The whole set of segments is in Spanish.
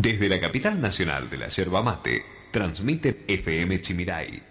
Desde la capital nacional de la yerba mate, transmite FM dance.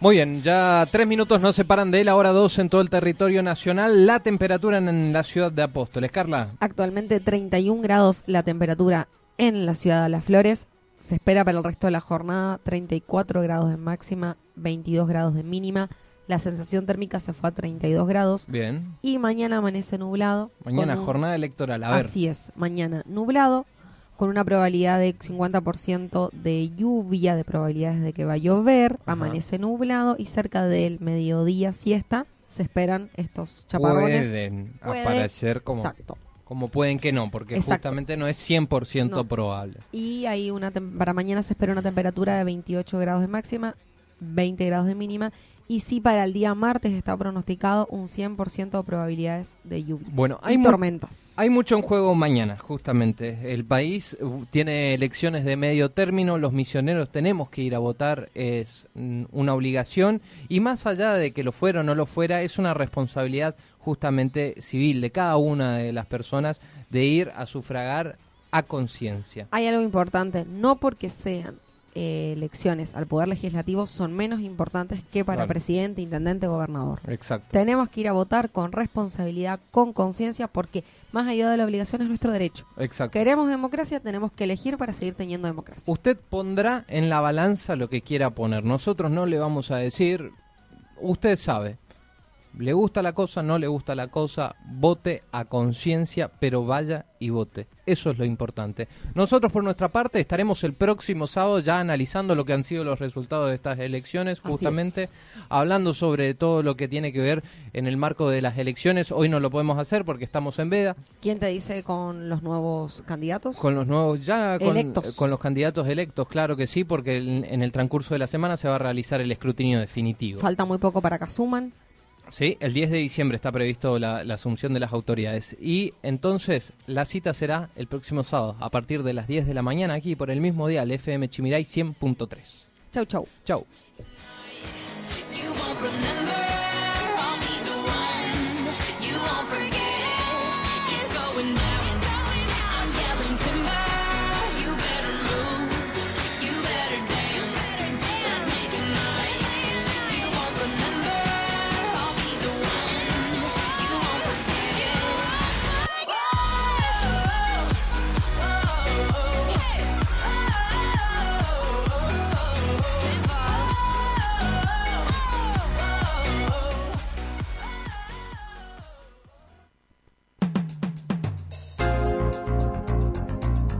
Muy bien, ya tres minutos nos separan de la hora 2 en todo el territorio nacional. La temperatura en la ciudad de Apóstoles. Carla. Actualmente 31 grados la temperatura en la ciudad de Las Flores. Se espera para el resto de la jornada 34 grados de máxima, 22 grados de mínima. La sensación térmica se fue a 32 grados. Bien. Y mañana amanece nublado. Mañana un- jornada electoral. A ver. Así es, mañana nublado, con una probabilidad de 50% de lluvia, de probabilidades de que va a llover, amanece nublado y cerca del mediodía siesta se esperan estos chaparrones. Pueden Puede- aparecer como, Exacto. Como pueden que no, porque Exacto. justamente no es 100% No. probable. Y hay una tem- para mañana se espera una temperatura de 28 grados de máxima, 20 grados de mínima. Y sí, para el día martes está pronosticado un 100% de probabilidades de lluvias. Bueno, y hay mu- tormentas. Hay mucho en juego mañana, justamente. El país uh, tiene elecciones de medio término, los misioneros tenemos que ir a votar, es mm, una obligación, y más allá de que lo fuera o no lo fuera, es una responsabilidad justamente civil de cada una de las personas de ir a sufragar a conciencia. Hay algo importante, no porque sean eh, elecciones al Poder Legislativo son menos importantes que para Claro. presidente, intendente, gobernador. Exacto. Tenemos que ir a votar con responsabilidad, con conciencia, porque más allá de la obligación es nuestro derecho. Exacto. Queremos democracia, tenemos que elegir para seguir teniendo democracia. Usted pondrá en la balanza lo que quiera poner. Nosotros no le vamos a decir, usted sabe, le gusta la cosa, no le gusta la cosa, vote a conciencia, pero vaya y vote. Eso es lo importante. Nosotros por nuestra parte estaremos el próximo sábado ya analizando lo que han sido los resultados de estas elecciones, justamente hablando sobre todo lo que tiene que ver en el marco de las elecciones. Hoy no lo podemos hacer porque estamos en veda. ¿Quién te dice con los nuevos candidatos? Con los nuevos, ya con, Electos. con los candidatos electos, claro que sí, porque en, en el transcurso de la semana se va a realizar el escrutinio definitivo. Falta muy poco para que asuman. Sí, el 10 de diciembre está previsto la, la asunción de las autoridades. Y entonces la cita será el próximo sábado, a partir de las 10 de la mañana, aquí por el mismo día, el FM Chimiray 100.3. Chau, chau. Chau.